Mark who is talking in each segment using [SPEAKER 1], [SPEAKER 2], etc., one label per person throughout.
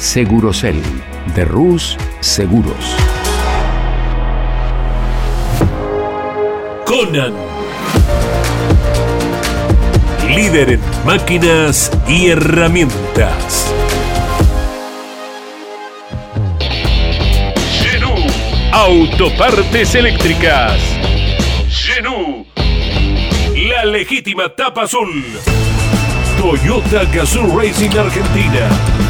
[SPEAKER 1] Segurocel de Rus Seguros.
[SPEAKER 2] Conan. Líder en máquinas y herramientas. Genú. Autopartes eléctricas. Genú. La legítima tapa azul. Toyota Gazoo Racing Argentina.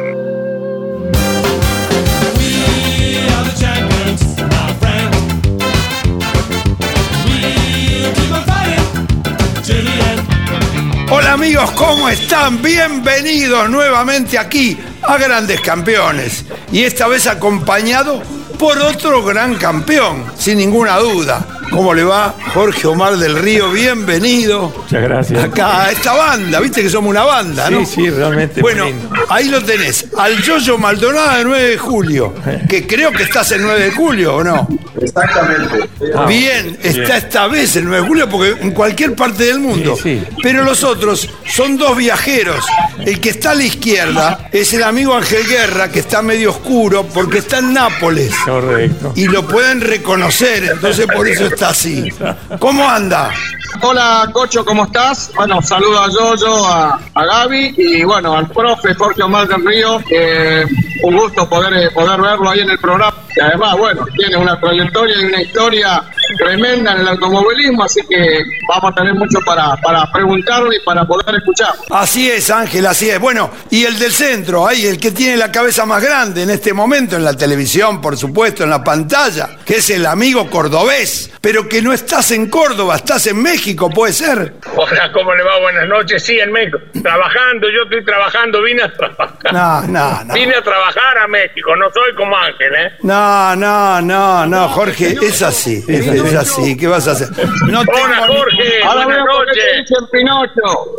[SPEAKER 3] Hola amigos, ¿cómo están? Bienvenidos nuevamente aquí a Grandes Campeones. Y esta vez acompañado por otro gran campeón, sin ninguna duda. ¿Cómo le va? Jorge Omar del Río, bienvenido.
[SPEAKER 4] Muchas gracias.
[SPEAKER 3] Acá a esta banda, viste que somos una banda, ¿no?
[SPEAKER 4] Sí, sí, realmente.
[SPEAKER 3] Bueno,
[SPEAKER 4] lindo.
[SPEAKER 3] ahí lo tenés, al Yoyo Maldonado de 9 de julio, que creo que estás el 9 de julio, ¿o no?
[SPEAKER 5] Exactamente.
[SPEAKER 4] Ah,
[SPEAKER 3] Bien, está esta vez el 9 de julio porque en cualquier parte del mundo.
[SPEAKER 4] Sí, sí.
[SPEAKER 3] Pero los otros son dos viajeros. El que está a la izquierda es el amigo Ángel Guerra, que está medio oscuro porque está en Nápoles.
[SPEAKER 4] Correcto.
[SPEAKER 3] Y lo pueden reconocer, entonces por eso está así. ¿Cómo anda?
[SPEAKER 5] Hola, Cocho, ¿cómo estás? Bueno, saludo a Yoyo, a, a Gaby y bueno, al profe Jorge Omar del Río. Un gusto poder, eh, poder verlo ahí en el programa. Y además, bueno, tiene una trayectoria y una historia tremenda en el automovilismo, así que vamos a tener mucho para, para preguntarle y para poder escuchar.
[SPEAKER 3] Así es, Ángel, así es. Bueno, y el del centro, ahí, el que tiene la cabeza más grande en este momento, en la televisión, por supuesto, en la pantalla, que es el amigo cordobés, pero que no estás en Córdoba, estás en México, ¿puede ser?
[SPEAKER 6] Hola, ¿cómo le va? Buenas noches. Sí, en México. Trabajando, yo estoy trabajando, vine a trabajar.
[SPEAKER 3] No, no, no.
[SPEAKER 6] Vine a trabajar a México, no soy como Ángel, ¿eh?
[SPEAKER 3] No, no, no, no, Jorge, es así, es, es así, ¿qué vas a hacer? No tengo
[SPEAKER 6] Hola, Jorge.
[SPEAKER 5] Ahora
[SPEAKER 6] Buenas noches.
[SPEAKER 5] dicen Pinocho.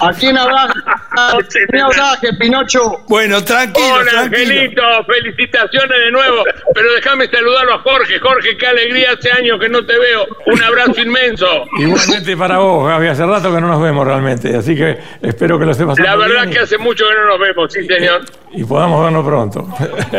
[SPEAKER 5] ¿A quién hablas? ¿A quién hablas, Pinocho?
[SPEAKER 3] Bueno, tranquilo,
[SPEAKER 6] Hola,
[SPEAKER 3] tranquilo.
[SPEAKER 6] Angelito. Felicitaciones de nuevo. Pero déjame saludarlo a Jorge. Jorge, qué alegría. Hace años que no te veo. Un abrazo inmenso.
[SPEAKER 4] Igualmente para vos, Gaby. Hace rato que no nos vemos realmente. Así que espero que lo esté pasando
[SPEAKER 6] La verdad
[SPEAKER 4] bien
[SPEAKER 6] que hace mucho que no nos vemos, sí, señor.
[SPEAKER 4] y, y podamos vernos pronto.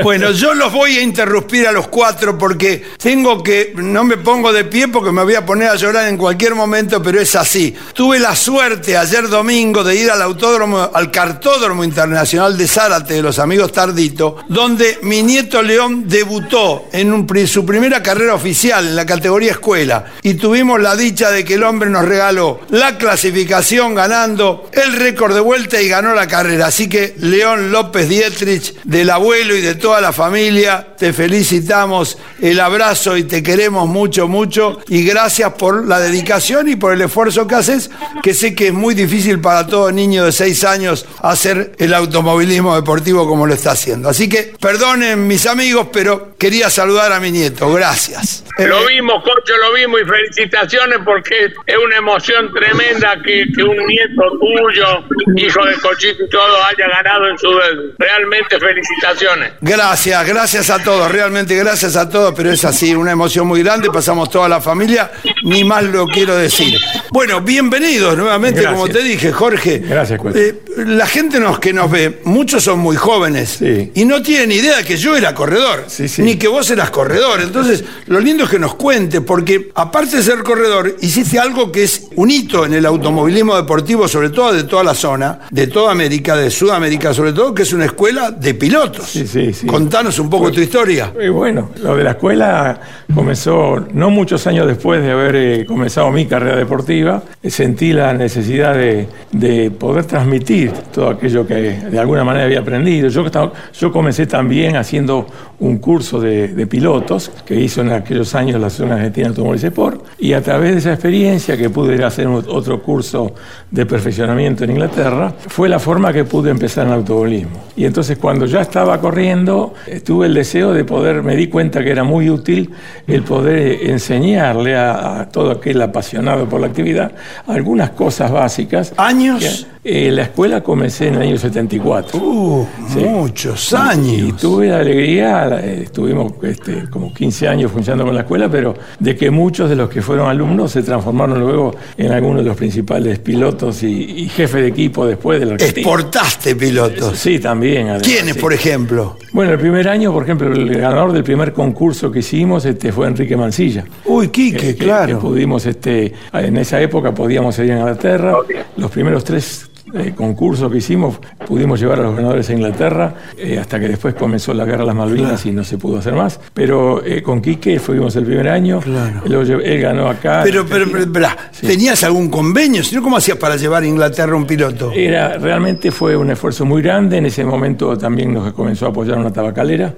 [SPEAKER 3] Bueno, yo los voy a interrumpir a los cuatro porque tengo que, no me pongo de pie porque me voy a poner a llorar en cualquier momento, pero es así. Tuve la suerte ayer domingo de ir al autódromo, al cartódromo internacional de Zárate de los amigos Tardito, donde mi nieto León debutó en su primera carrera oficial en la categoría escuela y tuvimos la dicha de que el hombre nos regaló la clasificación ganando el récord de vuelta y ganó la carrera. Así que León López Dietrich, del abuelo y de toda la familia. Te felicitamos, el abrazo y te queremos mucho, mucho. Y gracias por la dedicación y por el esfuerzo que haces, que sé que es muy difícil para todo niño de seis años hacer el automovilismo deportivo como lo está haciendo. Así que perdonen mis amigos, pero quería saludar a mi nieto. Gracias.
[SPEAKER 6] Lo vimos, Cocho, lo vimos y felicitaciones porque es una emoción tremenda que, que un nieto tuyo, hijo de Cochito y todo, haya ganado en su. Realmente felicitaciones.
[SPEAKER 3] Gracias, gracias a todos, realmente gracias a todos, pero es así, una emoción muy grande, pasamos toda la familia, ni más lo quiero decir. Bueno, bienvenidos nuevamente,
[SPEAKER 4] Gracias.
[SPEAKER 3] como te dije, Jorge.
[SPEAKER 4] Gracias.
[SPEAKER 3] Eh, la gente nos, que nos ve, muchos son muy jóvenes
[SPEAKER 4] Sí.
[SPEAKER 3] y no tienen idea que yo era corredor,
[SPEAKER 4] Sí, sí.
[SPEAKER 3] ni que vos eras corredor. Entonces, lo lindo es que nos cuente, porque aparte de ser corredor, hiciste algo que es un hito en el automovilismo deportivo, sobre todo de toda la zona, de toda América, de Sudamérica sobre todo, que es una escuela de pilotos.
[SPEAKER 4] Sí, sí, sí.
[SPEAKER 3] Contanos un poco tu historia.
[SPEAKER 4] Bueno, lo de la escuela comenzó no muchos años después de haber eh, comenzado mi carrera deportiva. Sentí la necesidad de, de poder transmitir todo aquello que de alguna manera había aprendido. Yo, yo comencé también haciendo un curso de, de pilotos que hizo en aquellos años la Asociación Argentina de Automóviles Sport y a través de esa experiencia que pude ir a hacer otro curso de perfeccionamiento en Inglaterra, fue la forma que pude empezar en el automovilismo. Y entonces cuando ya estaba corriendo, tuve el deseo de poder, me di cuenta que era muy útil el poder enseñarle a, a todo aquel apasionado por la actividad algunas cosas básicas.
[SPEAKER 3] ¿Años?
[SPEAKER 4] Eh, la escuela comencé en el año 74.
[SPEAKER 3] Uh,
[SPEAKER 4] Sí.
[SPEAKER 3] muchos
[SPEAKER 4] Y
[SPEAKER 3] años.
[SPEAKER 4] tuve la alegría, eh, estuvimos este, como 15 años funcionando con la escuela, pero de que muchos de los que fueron alumnos se transformaron luego en algunos de los principales pilotos y, y jefes de equipo después de la Argentina.
[SPEAKER 3] Exportaste pilotos.
[SPEAKER 4] Sí, también. además,
[SPEAKER 3] ¿Quiénes,
[SPEAKER 4] sí.
[SPEAKER 3] por ejemplo?
[SPEAKER 4] Bueno, el primer año, por ejemplo, el ganador del primer concurso que hicimos este, fue Enrique Mancilla.
[SPEAKER 3] Uy, Quique,
[SPEAKER 4] que, que-
[SPEAKER 3] claro.
[SPEAKER 4] que pudimos, este, en esa época podíamos ir a Inglaterra. Los primeros tres eh, concursos que hicimos pudimos llevar a los ganadores a Inglaterra, eh, hasta que después comenzó la guerra de las Malvinas y no se pudo hacer más. Pero eh, con Quique fuimos el primer año.
[SPEAKER 3] Claro.
[SPEAKER 4] Llevé- él ganó acá.
[SPEAKER 3] Pero, pero, pero,
[SPEAKER 4] Sí.
[SPEAKER 3] ¿tenías algún convenio? ¿cómo hacías para llevar a Inglaterra un piloto?
[SPEAKER 4] Era, realmente fue un esfuerzo muy grande. En ese momento también nos comenzó a apoyar una tabacalera,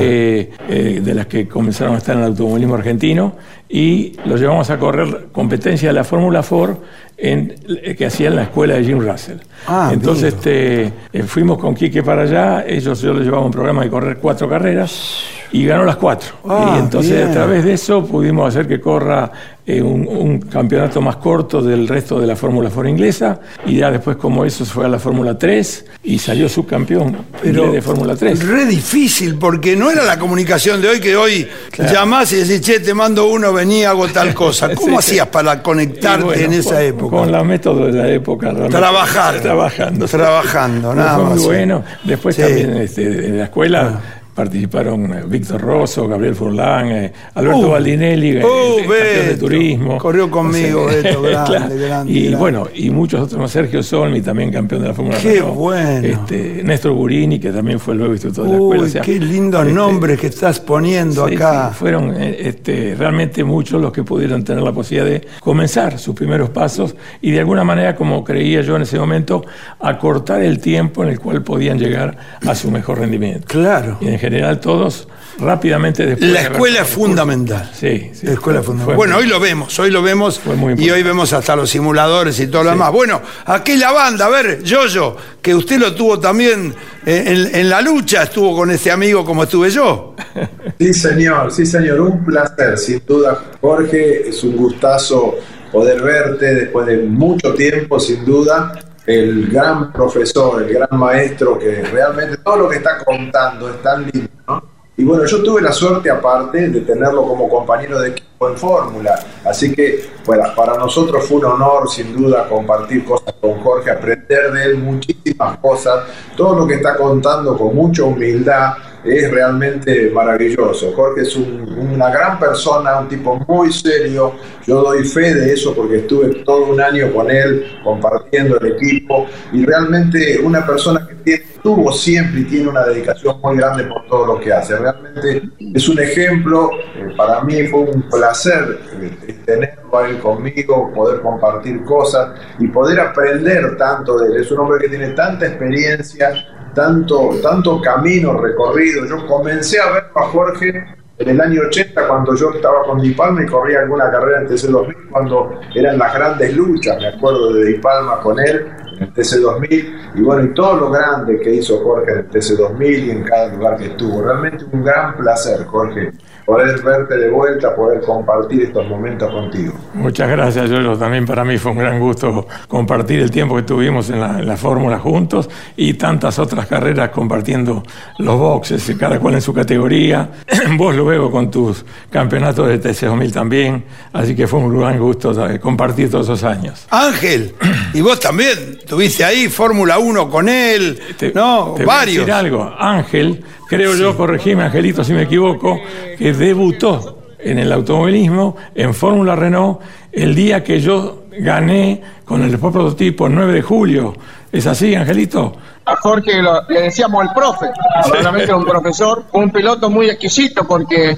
[SPEAKER 4] eh, de las que comenzaron a estar en el automovilismo argentino, y lo llevamos a correr competencia de la Fórmula Ford en, que hacía en la escuela de Jim Russell.
[SPEAKER 3] Ah,
[SPEAKER 4] Entonces este, eh, fuimos con Quique para allá, ellos yo les llevaba un programa de correr cuatro carreras y ganó las cuatro.
[SPEAKER 3] Ah,
[SPEAKER 4] y entonces
[SPEAKER 3] bien.
[SPEAKER 4] a través de eso pudimos hacer que corra eh, un, un campeonato más corto del resto de la Fórmula Ford inglesa y ya después como eso fue a la Fórmula 3 y salió subcampeón de Fórmula 3.
[SPEAKER 3] Re difícil, porque no era la comunicación de hoy que hoy
[SPEAKER 4] Claro.
[SPEAKER 3] llamás y decís, che, te mando uno, vení, hago tal cosa. ¿Cómo
[SPEAKER 4] Sí, sí.
[SPEAKER 3] hacías para conectarte
[SPEAKER 4] bueno,
[SPEAKER 3] en esa
[SPEAKER 4] con-
[SPEAKER 3] época?
[SPEAKER 4] Con los métodos de la época. realmente.
[SPEAKER 3] Trabajar.
[SPEAKER 4] Trabajando.
[SPEAKER 3] Trabajando, nada
[SPEAKER 4] Fue muy
[SPEAKER 3] más,
[SPEAKER 4] bueno. Después
[SPEAKER 3] Sí. Ah.
[SPEAKER 4] también este, en la escuela participaron eh, Víctor Rosso, Gabriel Furlán, eh, Alberto
[SPEAKER 3] Uh.
[SPEAKER 4] Baldinelli, eh,
[SPEAKER 3] Uh,
[SPEAKER 4] el campeón de turismo.
[SPEAKER 3] Corrió conmigo, Beto, grande, grande,
[SPEAKER 4] Y
[SPEAKER 3] grande.
[SPEAKER 4] bueno, y muchos otros. Sergio Solmi, también campeón de la Fórmula
[SPEAKER 3] Qué
[SPEAKER 4] Renault.
[SPEAKER 3] bueno.
[SPEAKER 4] Este, Néstor Gurini, que también fue luego instructor de la escuela. O sea,
[SPEAKER 3] qué lindos
[SPEAKER 4] este,
[SPEAKER 3] nombres que estás poniendo
[SPEAKER 4] Sí,
[SPEAKER 3] acá.
[SPEAKER 4] sí, fueron eh, este, realmente muchos los que pudieron tener la posibilidad de comenzar sus primeros pasos y de alguna manera, como creía yo en ese momento, acortar el tiempo en el cual podían llegar a su mejor rendimiento.
[SPEAKER 3] Claro.
[SPEAKER 4] Y en general todos rápidamente después...
[SPEAKER 3] La escuela es fundamental.
[SPEAKER 4] Sí, sí.
[SPEAKER 3] La escuela es
[SPEAKER 4] fue-
[SPEAKER 3] fundamental.
[SPEAKER 4] fue
[SPEAKER 3] bueno,
[SPEAKER 4] muy-
[SPEAKER 3] hoy lo vemos, hoy lo vemos
[SPEAKER 4] Fue muy
[SPEAKER 3] y hoy vemos hasta los simuladores y todo lo
[SPEAKER 4] Sí.
[SPEAKER 3] demás. Bueno, aquí la banda, a ver, Yoyo, que usted lo tuvo también eh, en, en la lucha, estuvo con este amigo como estuve yo.
[SPEAKER 7] Sí, señor, sí, señor, un placer, sin duda, Jorge, es un gustazo poder verte después de mucho tiempo, sin duda, el gran profesor, el gran maestro, que realmente todo lo que está contando es tan lindo, ¿no? Y bueno, yo tuve la suerte aparte de tenerlo como compañero de equipo en Fórmula, así que bueno, para nosotros fue un honor sin duda compartir cosas con Jorge, aprender de él muchísimas cosas, todo lo que está contando con mucha humildad es realmente maravilloso. Jorge es un- una gran persona, un tipo muy serio, yo doy fe de eso porque estuve todo un año con él compartiendo el equipo y realmente una persona que tiene, tuvo siempre y tiene una dedicación muy grande por todo lo que hace. Realmente es un ejemplo, eh, para mí fue un placer eh, tenerlo a él conmigo, poder compartir cosas y poder aprender tanto de él. Es un hombre que tiene tanta experiencia, tanto, tanto camino recorrido. Yo comencé a ver a Jorge en el año 80 cuando yo estaba con Di Palma y corría alguna carrera en TC2000 cuando eran las grandes luchas, me acuerdo de Di Palma con él en el TC2000 y bueno, y todo lo grande que hizo Jorge en el TC2000 y en cada lugar que estuvo. Realmente un gran placer, Jorge, poder verte de vuelta, poder compartir estos momentos contigo.
[SPEAKER 4] Muchas gracias, Yolo. También para mí fue un gran gusto compartir el tiempo que tuvimos en la, Fórmula juntos y tantas otras carreras compartiendo los boxes, cada cual en su categoría. Vos luego con tus campeonatos de TC2000 también. Así que fue un gran gusto compartir todos esos años.
[SPEAKER 3] Ángel, y vos también tuviste ahí Fórmula 1 con él, ¿no?
[SPEAKER 4] Te
[SPEAKER 3] Varios.
[SPEAKER 4] Voy a decir algo. Ángel, creo yo, corregime, Angelito, si me equivoco, que debutó en el automovilismo en Fórmula Renault el día que yo gané con el Sport prototipo 9 de julio. ¿Es así, Angelito?
[SPEAKER 5] A Jorge le decíamos el profe, realmente un profesor, un piloto muy exquisito porque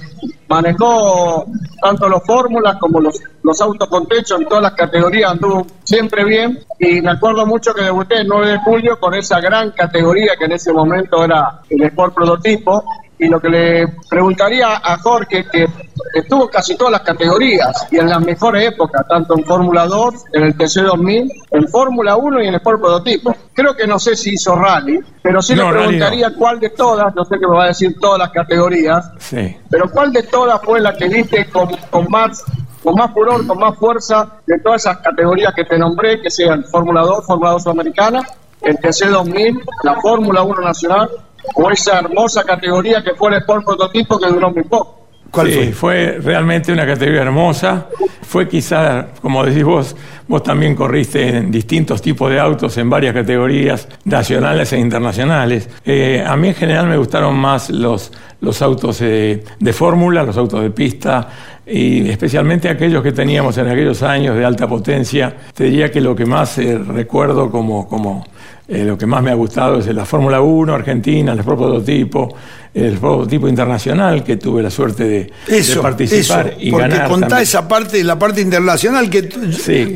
[SPEAKER 5] manejó tanto los fórmulas como los, los autos con techo en todas las categorías, anduvo siempre bien. Y me acuerdo mucho que debuté el 9 de julio con esa gran categoría que en ese momento era el Sport Prototipo y lo que le preguntaría a Jorge, que estuvo casi todas las categorías y en las mejores épocas, tanto en Fórmula 2, en el TC2000, en Fórmula 1 y en Sport Prototipo. Creo que no sé si hizo rally, pero sí le preguntaría cuál de todas, no sé qué me va a decir todas las categorías,
[SPEAKER 4] sí.
[SPEAKER 5] pero cuál de todas fue la que viste con, con más con más furor, con más fuerza de todas esas categorías que te nombré, que sean Fórmula 2, Fórmula 2 Sudamericana, el TC2000, la Fórmula 1 Nacional o esa hermosa categoría que fue el Sport Prototipo que duró muy poco.
[SPEAKER 4] ¿Cuál fue? fue realmente una categoría hermosa. Fue quizás, como decís vos, vos también corriste en distintos tipos de autos en varias categorías nacionales e internacionales. Eh, a mí en general me gustaron más los, los autos de fórmula, los autos de pista y especialmente aquellos que teníamos en aquellos años de alta potencia. Te diría que lo que más eh, recuerdo como, como eh, lo que más me ha gustado es la Fórmula 1 Argentina, el prototipo, el prototipo internacional que tuve la suerte de, participar y
[SPEAKER 3] porque
[SPEAKER 4] ganar.
[SPEAKER 3] contá esa parte, la parte internacional que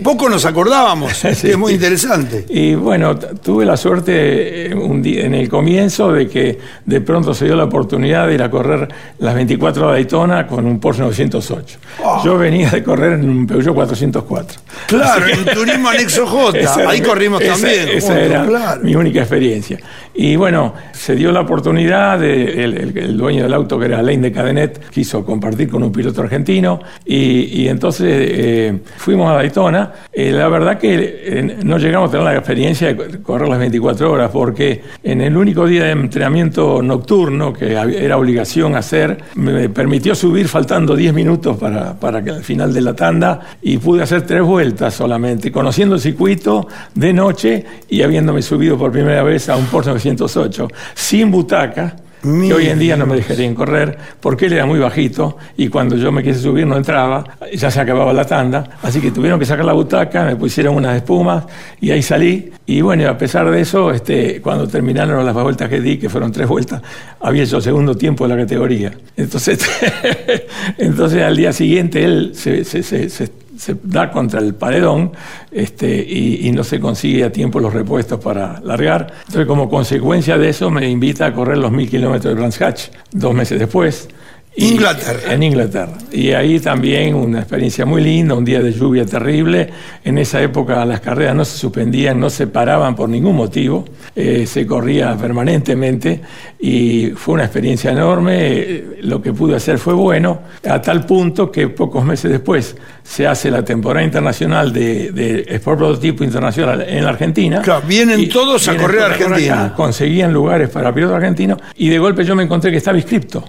[SPEAKER 3] poco nos acordábamos, es muy interesante.
[SPEAKER 4] Y bueno, tuve la suerte eh, un día, en el comienzo de que de pronto se dio la oportunidad de ir a correr las 24 de Daytona con un Porsche 908. Ah. Yo venía de correr en un Peugeot 404.
[SPEAKER 3] Claro, en un turismo anexo J, ahí corrimos también.
[SPEAKER 4] Esa era mi única experiencia. Y bueno, se dio la oportunidad de el, dueño del auto, que era Alain de Cadenet, quiso compartir con un piloto argentino y, entonces eh, fuimos a Daytona. Eh, la verdad que eh, no llegamos a tener la experiencia de correr las 24 horas porque en el único día de entrenamiento nocturno que era obligación hacer, me permitió subir faltando 10 minutos para, para al final de la tanda y pude hacer tres vueltas solamente, conociendo el circuito de noche y habiéndome subido por primera vez a un Porsche 908 sin butaca que hoy en día no me dejarían correr porque él era muy bajito y cuando yo me quise subir no entraba, ya se acababa la tanda, así que tuvieron que sacar la butaca, me pusieron unas espumas y ahí salí. Y bueno, a pesar de eso, este, cuando terminaron las vueltas que di, que fueron tres vueltas, había hecho segundo tiempo de la categoría. Entonces, entonces al día siguiente él se, se, se, se se da contra el paredón este, y, no se consigue a tiempo los repuestos para largar. Entonces, como consecuencia de eso, me invita a correr los mil kilómetros de Brands Hatch dos meses después.
[SPEAKER 3] Inglaterra.
[SPEAKER 4] En Inglaterra. Y ahí también una experiencia muy linda, un día de lluvia terrible. En esa época las carreras no se suspendían, no se paraban por ningún motivo, eh, se corría permanentemente y fue una experiencia enorme. Lo que pude hacer fue bueno, a tal punto que pocos meses después se hace la temporada internacional de, de Sport Prototipo Internacional en la Argentina.
[SPEAKER 3] Claro, vienen todos a correr a Argentina.
[SPEAKER 4] conseguían lugares para pilotos argentinos y de golpe yo me encontré que estaba inscripto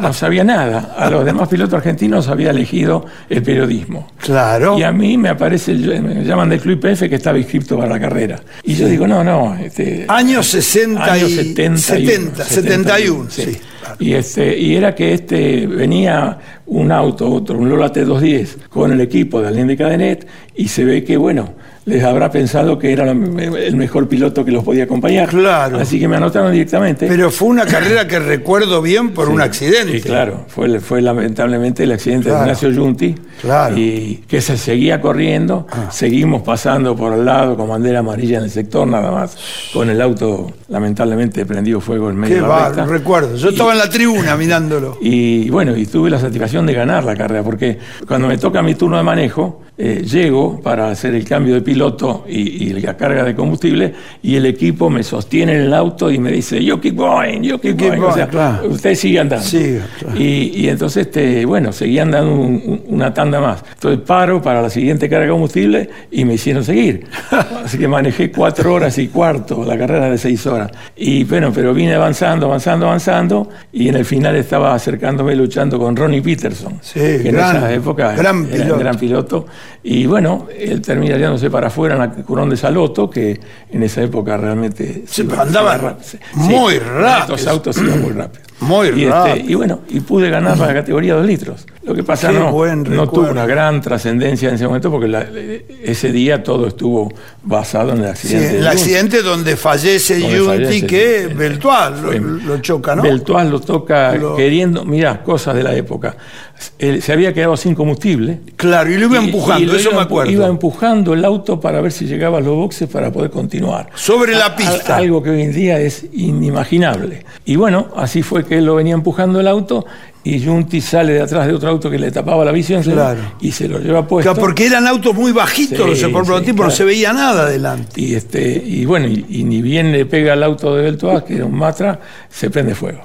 [SPEAKER 4] no sabía nada. A los demás pilotos argentinos había elegido el periodismo.
[SPEAKER 3] Claro.
[SPEAKER 4] Y a mí me aparece, me llaman del Club IPF que estaba inscrito para la carrera. Y yo digo, no, no. Este,
[SPEAKER 3] años 60
[SPEAKER 4] años 70,
[SPEAKER 3] 70 71, sí.
[SPEAKER 4] Y, este, y era que este venía un auto, otro, un Lola T210, con el equipo de Alain de Cadenet, y se ve que, bueno, les habrá pensado que era el mejor piloto que los podía acompañar.
[SPEAKER 3] Claro.
[SPEAKER 4] Así que me anotaron directamente.
[SPEAKER 3] Pero fue una carrera que recuerdo bien por un accidente.
[SPEAKER 4] Sí, claro. Fue, fue lamentablemente el accidente de Ignacio Junti.
[SPEAKER 3] Claro.
[SPEAKER 4] Y que se seguía corriendo.
[SPEAKER 3] Ah.
[SPEAKER 4] Seguimos pasando por al lado con bandera amarilla en el sector, nada más. Con el auto lamentablemente prendido fuego en medio
[SPEAKER 3] Qué
[SPEAKER 4] de la recta.
[SPEAKER 3] recuerdo. Yo estaba en la tribuna mirándolo.
[SPEAKER 4] Y bueno, y tuve la satisfacción de ganar la carrera, porque cuando me toca mi turno de manejo, eh, llego para hacer el cambio de piloto y, y la carga de combustible, y el equipo me sostiene en el auto y me dice, yo keep going, yo keep,
[SPEAKER 3] keep
[SPEAKER 4] going.
[SPEAKER 3] going,
[SPEAKER 4] o sea,
[SPEAKER 3] claro.
[SPEAKER 4] usted sigue andando.
[SPEAKER 3] Siga, claro.
[SPEAKER 4] y, y entonces, este, bueno, seguí andando un- un- una tanda más. Entonces paro para la siguiente carga de combustible y me hicieron seguir. Así que manejé cuatro horas y cuarto, la carrera de seis horas. Y bueno, pero vine avanzando, avanzando, avanzando, y en el final estaba acercándome luchando con Ronnie Peterson,
[SPEAKER 3] Sí,
[SPEAKER 4] que en
[SPEAKER 3] gran-
[SPEAKER 4] esa época
[SPEAKER 3] gran
[SPEAKER 4] era
[SPEAKER 3] piloto.
[SPEAKER 4] un gran piloto. Y bueno, él termina yéndose para afuera en la Curón de Saloto, que en esa época realmente
[SPEAKER 3] Sí,
[SPEAKER 4] iba-
[SPEAKER 3] andaba muy
[SPEAKER 4] sí,
[SPEAKER 3] rápido.
[SPEAKER 4] Estos autos iban muy rápido.
[SPEAKER 3] Muy
[SPEAKER 4] y, este, y bueno, y pude ganar la categoría 2 litros. Lo que pasa
[SPEAKER 3] Qué
[SPEAKER 4] no,
[SPEAKER 3] buen
[SPEAKER 4] no tuvo una gran trascendencia en ese momento porque la- ese día todo estuvo basado en el accidente. de
[SPEAKER 3] el
[SPEAKER 4] Junti.
[SPEAKER 3] accidente donde fallece
[SPEAKER 4] fallece,
[SPEAKER 3] que. Beltual lo, choca, ¿no?
[SPEAKER 4] Beltois lo toca
[SPEAKER 3] Lo-
[SPEAKER 4] queriendo, mirá, cosas de la época. Él se había quedado sin combustible.
[SPEAKER 3] Claro, y lo iba empujando,
[SPEAKER 4] y lo
[SPEAKER 3] eso
[SPEAKER 4] iba
[SPEAKER 3] me acuerdo.
[SPEAKER 4] Iba empujando el auto para ver si llegaba a los boxes para poder continuar.
[SPEAKER 3] Sobre la pista.
[SPEAKER 4] algo que hoy en día es inimaginable. Y bueno, así fue que lo venía empujando el auto y Junti sale de atrás de otro auto que le tapaba la visión
[SPEAKER 3] Claro.
[SPEAKER 4] y se lo lleva puesto.
[SPEAKER 3] Claro, porque eran autos muy bajitos
[SPEAKER 4] Sí,
[SPEAKER 3] los por
[SPEAKER 4] sí,
[SPEAKER 3] prototipo, no se veía nada adelante.
[SPEAKER 4] Y, este, y bueno, y, y ni bien le pega al auto de Beltois, que era un Matra, se prende fuego.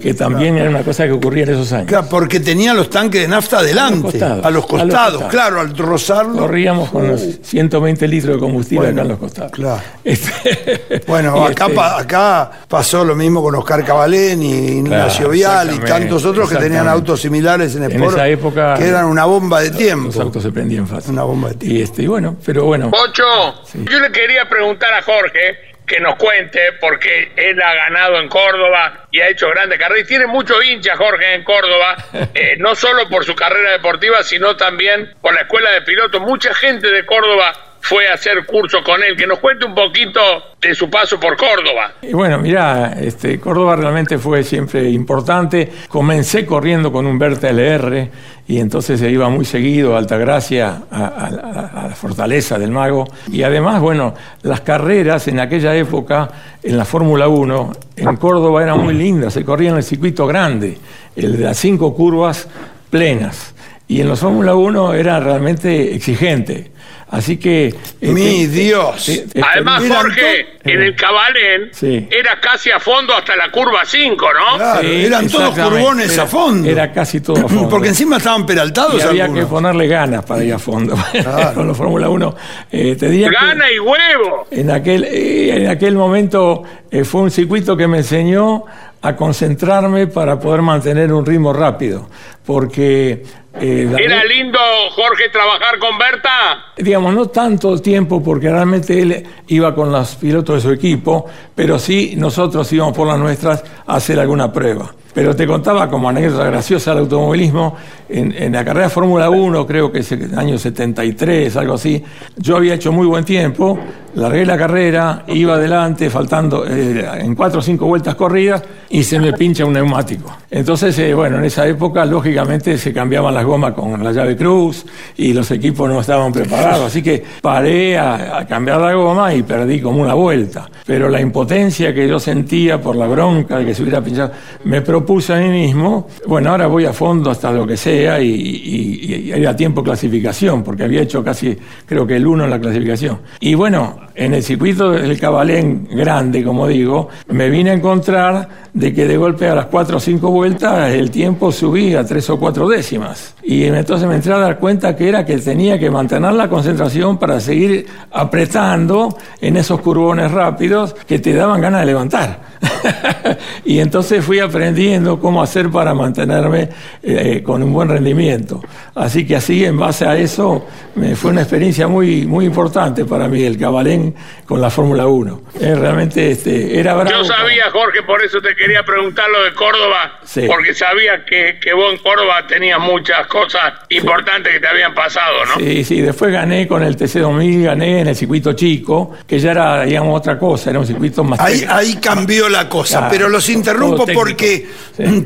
[SPEAKER 4] que también era una cosa que ocurría en esos años.
[SPEAKER 3] Claro, porque tenía los tanques de nafta adelante, a los costados,
[SPEAKER 4] A los costados.
[SPEAKER 3] claro, al rozarlo.
[SPEAKER 4] Corríamos con los 120 litros de combustible
[SPEAKER 3] Bueno,
[SPEAKER 4] acá en los costados.
[SPEAKER 3] claro.
[SPEAKER 4] Este,
[SPEAKER 3] Bueno, acá,
[SPEAKER 4] este-
[SPEAKER 3] pa- acá pasó lo mismo con Oscar Cabalén y Ignacio Vial y tantos otros que tenían autos similares en
[SPEAKER 4] En
[SPEAKER 3] Sport,
[SPEAKER 4] esa época-
[SPEAKER 3] que eran una bomba de tiempo.
[SPEAKER 4] los autos se prendían fácil.
[SPEAKER 3] Una bomba de tiempo.
[SPEAKER 4] Y, este, y bueno, pero bueno.
[SPEAKER 6] Pocho, yo le quería preguntar a Jorge que nos cuente, porque él ha ganado en Córdoba y ha hecho grandes carreras. Tiene muchos hinchas, Jorge, en Córdoba, eh, no solo por su carrera deportiva, sino también por la escuela de pilotos. Mucha gente de Córdoba fue a hacer cursos con él. Que nos cuente un poquito de su paso por Córdoba.
[SPEAKER 4] Y bueno, mirá, este, Córdoba realmente fue siempre importante. Comencé corriendo con un Berta LR y entonces se iba muy seguido a Altagracia, a- a- a la fortaleza del mago. Y además, bueno, las carreras en aquella época, en la Fórmula 1, en Córdoba eran muy lindas, se corría en el circuito grande, el de las cinco curvas plenas. Y en la Fórmula 1 era realmente exigente. Así que... este,
[SPEAKER 3] Mi Dios.
[SPEAKER 4] eh, eh,
[SPEAKER 6] Además, Jorge, en el Cabalén
[SPEAKER 4] Sí.
[SPEAKER 6] era casi a fondo hasta la curva 5, ¿no?
[SPEAKER 3] Claro,
[SPEAKER 4] Sí,
[SPEAKER 3] eran todos curbones
[SPEAKER 4] Era-
[SPEAKER 3] a fondo.
[SPEAKER 4] Era casi todo a fondo.
[SPEAKER 3] Porque encima estaban peraltados
[SPEAKER 4] y había
[SPEAKER 3] algunos.
[SPEAKER 4] que ponerle ganas para ir a fondo.
[SPEAKER 3] Claro.
[SPEAKER 4] Con la Fórmula 1. Eh, te diría que
[SPEAKER 6] Gana y huevo.
[SPEAKER 4] en aquel, eh, en aquel momento eh, fue un circuito que me enseñó a concentrarme para poder mantener un ritmo rápido. Porque, eh, la-
[SPEAKER 6] Era lindo, Jorge, trabajar con Berta.
[SPEAKER 4] digamos, no tanto tiempo porque realmente él iba con los pilotos de su equipo, pero sí nosotros íbamos por las nuestras a hacer alguna prueba. Pero te contaba como anécdota graciosa del automovilismo, en, en la carrera Fórmula 1, creo que es el año 73, algo así, yo había hecho muy buen tiempo, largué la carrera, iba adelante, faltando eh, en cuatro o cinco vueltas corridas, y se me pincha un neumático. Entonces, eh, bueno, en esa época, lógicamente, se cambiaban las gomas con la llave cruz, y los equipos no estaban preparados, así que paré a, a cambiar la goma y perdí como una vuelta. Pero la impotencia que yo sentía por la bronca que se hubiera pinchado, me propuse a mí mismo, bueno, ahora voy a fondo hasta lo que sea y, y, y era tiempo clasificación, porque había hecho casi, creo que el uno en la clasificación. Y bueno, en el circuito del Cabalén grande, como digo, me vine a encontrar de que de golpe a las cuatro o cinco vueltas el tiempo subía a tres o cuatro décimas. Y entonces me entré a dar cuenta que era que tenía que mantener la concentración para seguir apretando en esos curbones rápidos que te daban ganas de levantar. y entonces fui aprendiendo cómo hacer para mantenerme eh, con un buen rendimiento. Así que así, en base a eso, me fue una experiencia muy, muy importante para mí el cabalén con la Fórmula 1. Eh, realmente este, era bravo.
[SPEAKER 6] Yo sabía, Jorge, por eso te quería preguntar lo de Córdoba, porque sabía que, que vos en Córdoba tenías muchas cosas importantes que te habían pasado, ¿no?
[SPEAKER 4] Sí, sí, después gané con el TC2000, gané en el circuito chico, que ya era, digamos, otra cosa, era un circuito más...
[SPEAKER 3] Ahí, ahí cambió la cosa, pero los interrumpo porque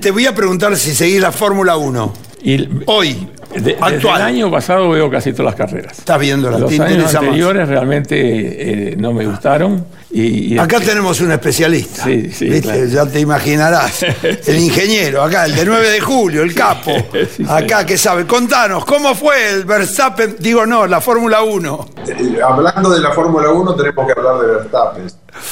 [SPEAKER 3] te voy a preguntar si seguís la Fórmula 1.
[SPEAKER 4] Y
[SPEAKER 3] Hoy,
[SPEAKER 4] de-
[SPEAKER 3] actual.
[SPEAKER 4] Desde el año pasado veo casi todas las carreras.
[SPEAKER 3] Estás viendo la
[SPEAKER 4] Los años
[SPEAKER 3] interesa más.
[SPEAKER 4] anteriores realmente eh, no me gustaron. Y, y-
[SPEAKER 3] Acá tenemos un especialista.
[SPEAKER 4] Sí, sí,
[SPEAKER 3] ¿viste?
[SPEAKER 4] claro.
[SPEAKER 3] Ya te imaginarás. El ingeniero, acá, el de 9 de julio, el capo.
[SPEAKER 4] sí,
[SPEAKER 3] acá que sabe. Contanos, ¿cómo fue el Verstappen? Digo, no, la Fórmula 1.
[SPEAKER 7] Eh, Hablando de la Fórmula 1 tenemos que hablar de Verstappen.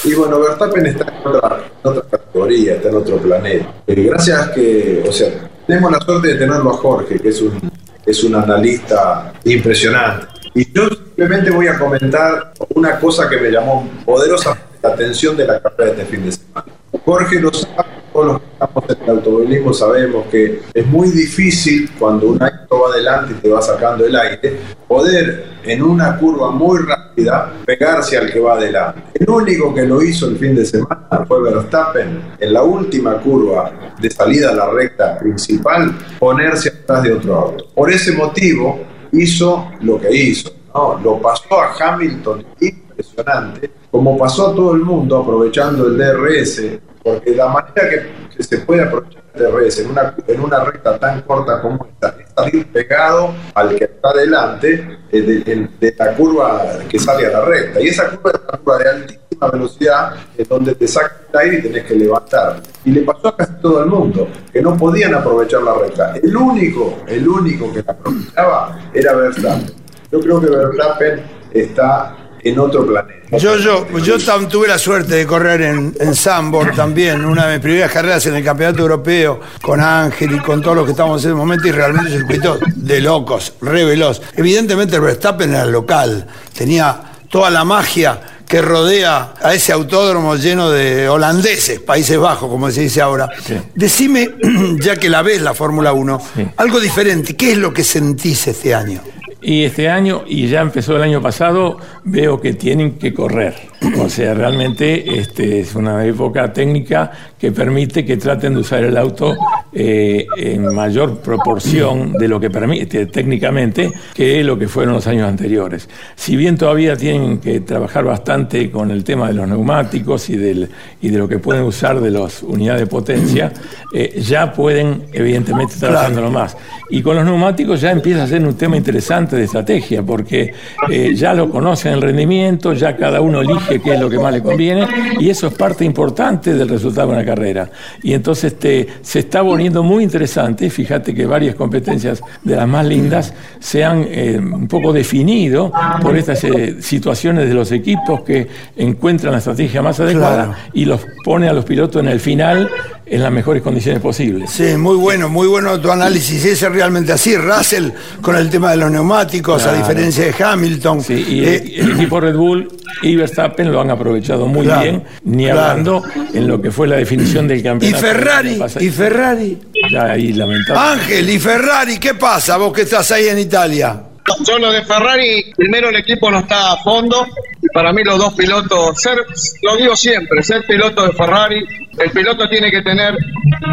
[SPEAKER 7] Y bueno, Verstappen está en otra, en otra categoría, está en otro planeta. Eh, gracias que, o sea, tenemos la suerte de tenerlo a Jorge, que es un, es un analista impresionante. Y yo simplemente voy a comentar una cosa que me llamó poderosa la atención de la carrera de este fin de semana. Jorge lo sabe, todos los que estamos en el automovilismo sabemos que es muy difícil cuando un auto va adelante y te va sacando el aire, poder en una curva muy rápida pegarse al que va adelante. El único que lo hizo el fin de semana fue Verstappen en la última curva de salida a la recta principal, ponerse atrás de otro auto. Por ese motivo hizo lo que hizo. ¿no? Lo pasó a Hamilton impresionante, como pasó a todo el mundo aprovechando el DRS, porque la manera que, se puede aprovechar el DRS en una, en una recta tan corta como esta es salir pegado al que está delante eh, de, de- de la curva que sale a la recta. Y esa curva es una curva de altísima velocidad, en donde te saca el aire y tenés que levantar. Y le pasó a casi todo el mundo, que no podían aprovechar la recta. El único, el único que la aprovechaba era Verstappen. Yo creo que Verstappen está en otro planeta.
[SPEAKER 3] Yo, yo, yo tam- tuve la suerte de correr en, en Sambor también, una de mis primeras carreras en el Campeonato Europeo, con Ángel y con todos los que estábamos en ese momento, y realmente un circuito de locos, re veloz. Evidentemente el Verstappen era local, tenía toda la magia que rodea a ese autódromo lleno de holandeses, Países Bajos, como se dice ahora. Decime, ya que la ves la Fórmula 1, algo diferente, ¿qué es lo que sentís este año?
[SPEAKER 4] Y este año, y ya empezó el año pasado, veo que tienen que correr. O sea, realmente este, es una época técnica que permite que traten de usar el auto eh, en mayor proporción de lo que permite técnicamente que lo que fueron los años anteriores. Si bien todavía tienen que trabajar bastante con el tema de los neumáticos y, del, y de lo que pueden usar de las unidades de potencia, eh, ya pueden evidentemente haciéndolo más. Y con los neumáticos ya empieza a ser un tema interesante de estrategia, porque eh, ya lo conocen el rendimiento, ya cada uno elige qué es lo que más le conviene, y eso es parte importante del resultado de una carrera. Y entonces este, se está volviendo muy interesante, fíjate que varias competencias de las más lindas se han eh, un poco definido por estas eh, situaciones de los equipos que encuentran la estrategia más adecuada
[SPEAKER 3] Claro.
[SPEAKER 4] y los pone a los pilotos en el final en las mejores condiciones posibles.
[SPEAKER 3] Sí, muy bueno, muy bueno tu análisis. Es realmente así. Russell con el tema de los neumáticos, a diferencia de Hamilton.
[SPEAKER 4] Sí, y el,
[SPEAKER 3] Eh,
[SPEAKER 4] el equipo Red Bull y Verstappen lo han aprovechado muy
[SPEAKER 3] Claro,
[SPEAKER 4] bien, ni
[SPEAKER 3] claro.
[SPEAKER 4] hablando en lo que fue la definición del
[SPEAKER 3] y
[SPEAKER 4] campeonato.
[SPEAKER 3] Ferrari,
[SPEAKER 4] año pasado.
[SPEAKER 3] y Ferrari.
[SPEAKER 4] Ya ahí lamentable.
[SPEAKER 3] Ángel, y Ferrari, ¿qué pasa vos que estás ahí en Italia?
[SPEAKER 5] Yo lo de Ferrari, primero el equipo no está a fondo y para mí los dos pilotos, ser, lo digo siempre, ser piloto de Ferrari, el piloto tiene que tener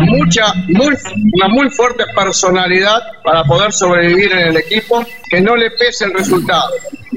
[SPEAKER 5] mucha, muy, una muy fuerte personalidad para poder sobrevivir en el equipo, que no le pese el resultado.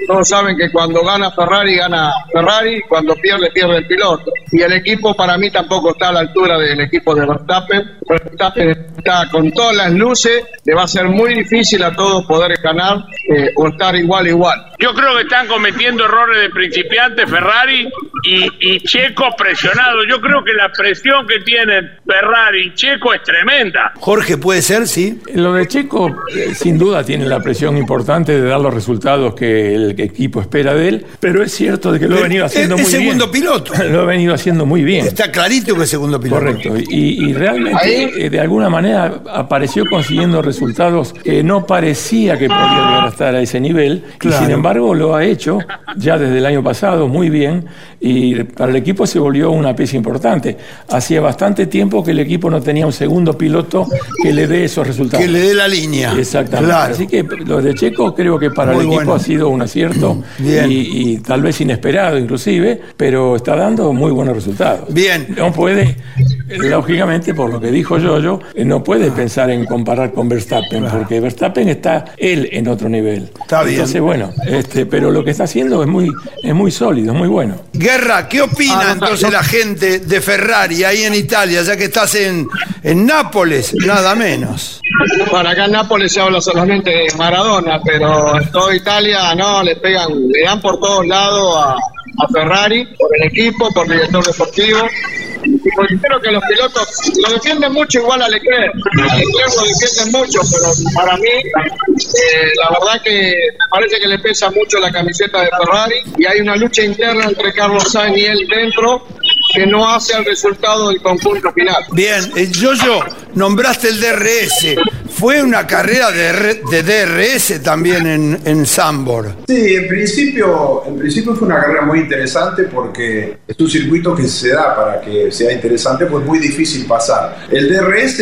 [SPEAKER 5] Todos saben que cuando gana Ferrari, gana Ferrari, cuando pierde, pierde el piloto. Y el equipo para mí tampoco está a la altura del equipo de Verstappen. Verstappen está con todas las luces, le va a ser muy difícil a todos poder ganar eh, o estar igual igual.
[SPEAKER 6] Yo creo que están cometiendo errores de principiantes Ferrari y, y Checo presionado. Yo creo que la presión que tienen Ferrari y Checo es tremenda.
[SPEAKER 3] Jorge, ¿puede ser? Sí.
[SPEAKER 4] Lo de Checo, eh, sin duda, tiene la presión importante de dar los resultados que el equipo espera de él, pero es cierto de que lo ha venido haciendo
[SPEAKER 3] es-
[SPEAKER 4] muy
[SPEAKER 3] es segundo
[SPEAKER 4] bien.
[SPEAKER 3] piloto.
[SPEAKER 4] Lo ha venido haciendo muy bien.
[SPEAKER 3] Está clarito que es segundo piloto.
[SPEAKER 4] Correcto. Y, y realmente, eh, de alguna manera, apareció consiguiendo resultados que no parecía que podía llegar a estar a ese nivel. Y sin embargo, lo ha hecho ya desde el año pasado muy bien. Y para el equipo se volvió una pieza importante. Hacía bastante tiempo que el equipo no tenía un segundo piloto que le dé esos resultados.
[SPEAKER 3] Que le dé la línea.
[SPEAKER 4] Exactamente. Así que lo de Checo creo que para el equipo ha sido un acierto y, y, tal vez inesperado inclusive, pero está dando muy buenos resultados.
[SPEAKER 3] Bien.
[SPEAKER 4] No puede, lógicamente, por lo que dijo Yoyo, no puede pensar en comparar con Verstappen, porque Verstappen está él en otro nivel.
[SPEAKER 3] Está bien.
[SPEAKER 4] Entonces, bueno, este, pero lo que está haciendo es muy, es muy sólido, es muy bueno.
[SPEAKER 3] Guerra, ¿qué opina ah, entonces la gente de Ferrari ahí en Italia, ya que estás en, en Nápoles, nada menos?
[SPEAKER 5] Bueno, acá en Nápoles se habla solamente de Maradona, pero en toda Italia no, le pegan, le dan por todos lados a, Ferrari, por el equipo, por el director deportivo. Pues creo que los pilotos lo defienden mucho igual a Leclerc. Leclerc lo defienden mucho, pero para mí, eh, la verdad que me parece que le pesa mucho la camiseta de Ferrari y hay una lucha interna entre Carlos Sainz y él dentro que no hace al resultado del conjunto final.
[SPEAKER 3] Bien, eh, yo nombraste el DRS. Fue una carrera de, de DRS también en, en Sambor.
[SPEAKER 7] Sí, en principio, en principio fue una carrera muy interesante porque es un circuito que se da para que sea interesante, pues muy difícil pasar. El DRS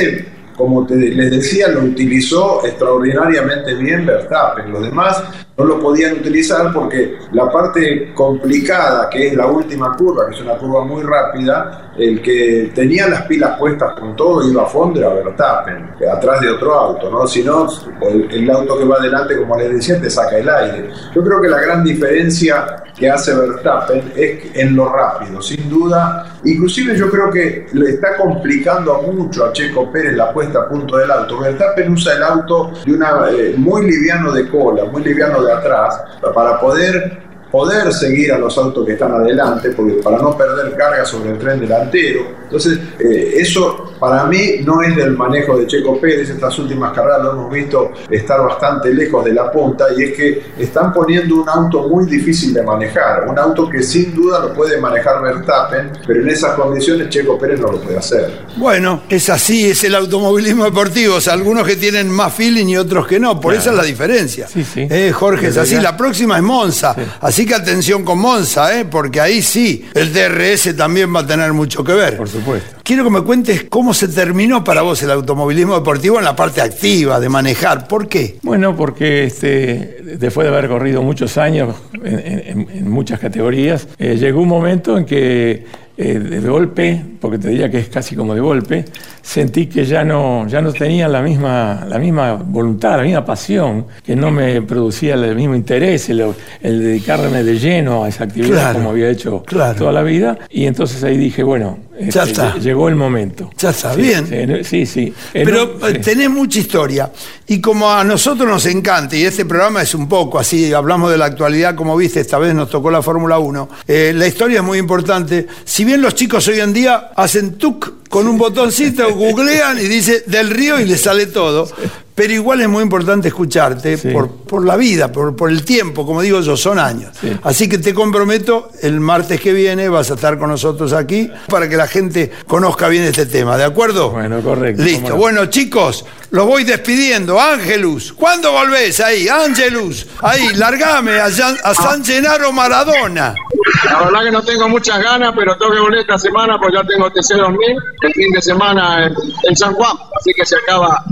[SPEAKER 7] como les decía, lo utilizó extraordinariamente bien Verstappen. Los demás no lo podían utilizar porque la parte complicada, que es la última curva, que es una curva muy rápida, el que tenía las pilas puestas con todo iba a fondo era Verstappen, atrás de otro auto, ¿no? Si no, el, auto que va adelante, como les decía, te saca el aire. Yo creo que la gran diferencia que hace Verstappen es en lo rápido, sin duda. Inclusive yo creo que le está complicando mucho a Checo Pérez la puesta a punto del auto. Verstappen usa el auto de una eh, muy liviano de cola, muy liviano de atrás, para poder poder seguir a los autos que están adelante, porque para no perder carga sobre el tren delantero. Entonces, eh, eso para mí no es del manejo de Checo Pérez. Estas últimas carreras lo hemos visto estar bastante lejos de la punta y es que están poniendo un auto muy difícil de manejar. Un auto que sin duda lo puede manejar Verstappen, pero en esas condiciones Checo Pérez no lo puede hacer.
[SPEAKER 3] Bueno, es así, es el automovilismo deportivo. algunos que tienen más feeling y otros que no. Por eso es la diferencia.
[SPEAKER 4] Sí, sí.
[SPEAKER 3] Eh, Jorge, es así. La próxima es Monza. Así que atención con Monza, ¿eh? porque ahí sí, el DRS también va a tener mucho que ver.
[SPEAKER 4] Por supuesto.
[SPEAKER 3] Quiero que me cuentes cómo se terminó para vos el automovilismo deportivo en la parte activa, de manejar. ¿Por qué?
[SPEAKER 4] Bueno, porque este, después de haber corrido muchos años en, muchas categorías, eh, llegó un momento en que eh, de golpe, porque te diría que es casi como de golpe, sentí que ya no, ya no tenía la misma, la misma voluntad, la misma pasión, que no me producía el mismo interés, el, dedicarme de lleno a esa actividad como había hecho toda la vida. Y entonces ahí dije, bueno,
[SPEAKER 3] ya este, está.
[SPEAKER 4] llegó el momento.
[SPEAKER 3] Ya está, bien.
[SPEAKER 4] Sí, sí.
[SPEAKER 3] Pero eh, tenés mucha historia. Y como a nosotros nos encanta, y este programa es un poco así, hablamos de la actualidad, como viste, esta vez nos tocó la Fórmula 1, eh, la historia es muy importante. Si bien los chicos hoy en día hacen tuk con un botoncito, googlean y dice del río y le sale todo. Pero igual es muy importante escucharte por, por, la vida, por, por, el tiempo, como digo yo, son años. Así que te comprometo, el martes que viene vas a estar con nosotros aquí para que la gente conozca bien este tema, ¿de acuerdo?
[SPEAKER 4] Bueno, correcto.
[SPEAKER 3] Listo. Bueno, chicos, los voy despidiendo. Ángelus, ¿cuándo volvés ahí? Ángelus, ahí, largame a, a San Gennaro Maradona.
[SPEAKER 5] La verdad que no tengo muchas ganas, pero tengo que volver esta semana porque ya tengo TC2000, el fin de semana en, San Juan, así que se acaba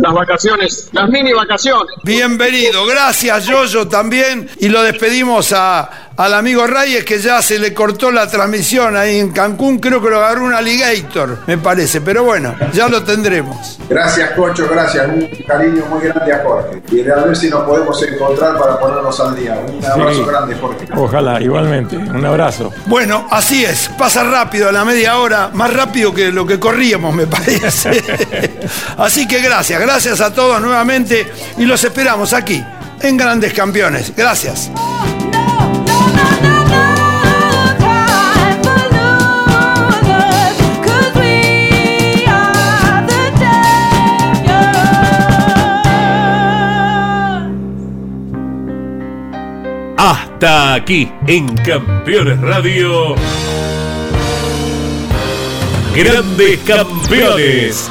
[SPEAKER 5] las vacaciones, las mini vacaciones.
[SPEAKER 3] Bienvenido, gracias Yoyo también y lo despedimos a, al amigo Reyes que ya se le cortó la transmisión ahí en Cancún, creo que lo agarró un alligator, me parece, pero bueno, ya lo tendremos.
[SPEAKER 7] Gracias Cocho, gracias, un cariño muy grande a Jorge y a ver si nos podemos encontrar para ponernos al día. Un abrazo grande Jorge.
[SPEAKER 4] Ojalá, igualmente, un abrazo.
[SPEAKER 3] Bueno, así es, pasa rápido a la media hora, más rápido que lo que corríamos me parece. así que gracias, gracias a todos nuevamente y los esperamos aquí en Grandes Campeones. Gracias.
[SPEAKER 2] Hasta aquí en Campeones Radio. Grandes campeones.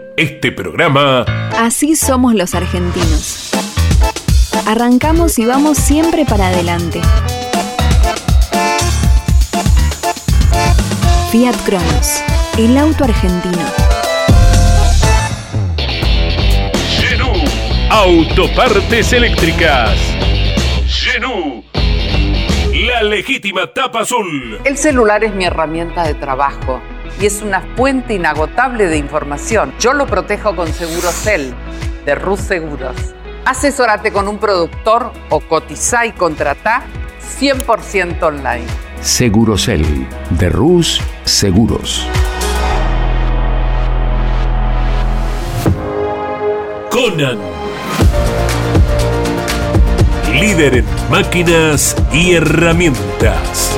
[SPEAKER 2] este programa.
[SPEAKER 8] Así somos los argentinos. Arrancamos y vamos siempre para adelante. Fiat Cronos, el auto argentino.
[SPEAKER 2] Genú, autopartes eléctricas. Genú, la legítima tapa azul.
[SPEAKER 9] El celular es mi herramienta de trabajo y es una fuente inagotable de información. Yo lo protejo con Segurocel de Rus Seguros. Asesórate con un productor o cotiza y contrata 100% online.
[SPEAKER 1] Segurosel de Rus Seguros.
[SPEAKER 2] Conan. Líder en máquinas y herramientas.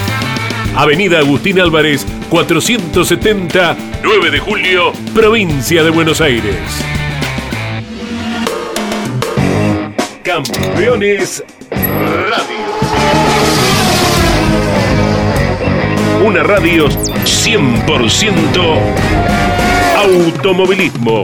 [SPEAKER 2] Avenida Agustín Álvarez, 470, 9 de julio, provincia de Buenos Aires. Campeones Radio. Una radio 100% automovilismo.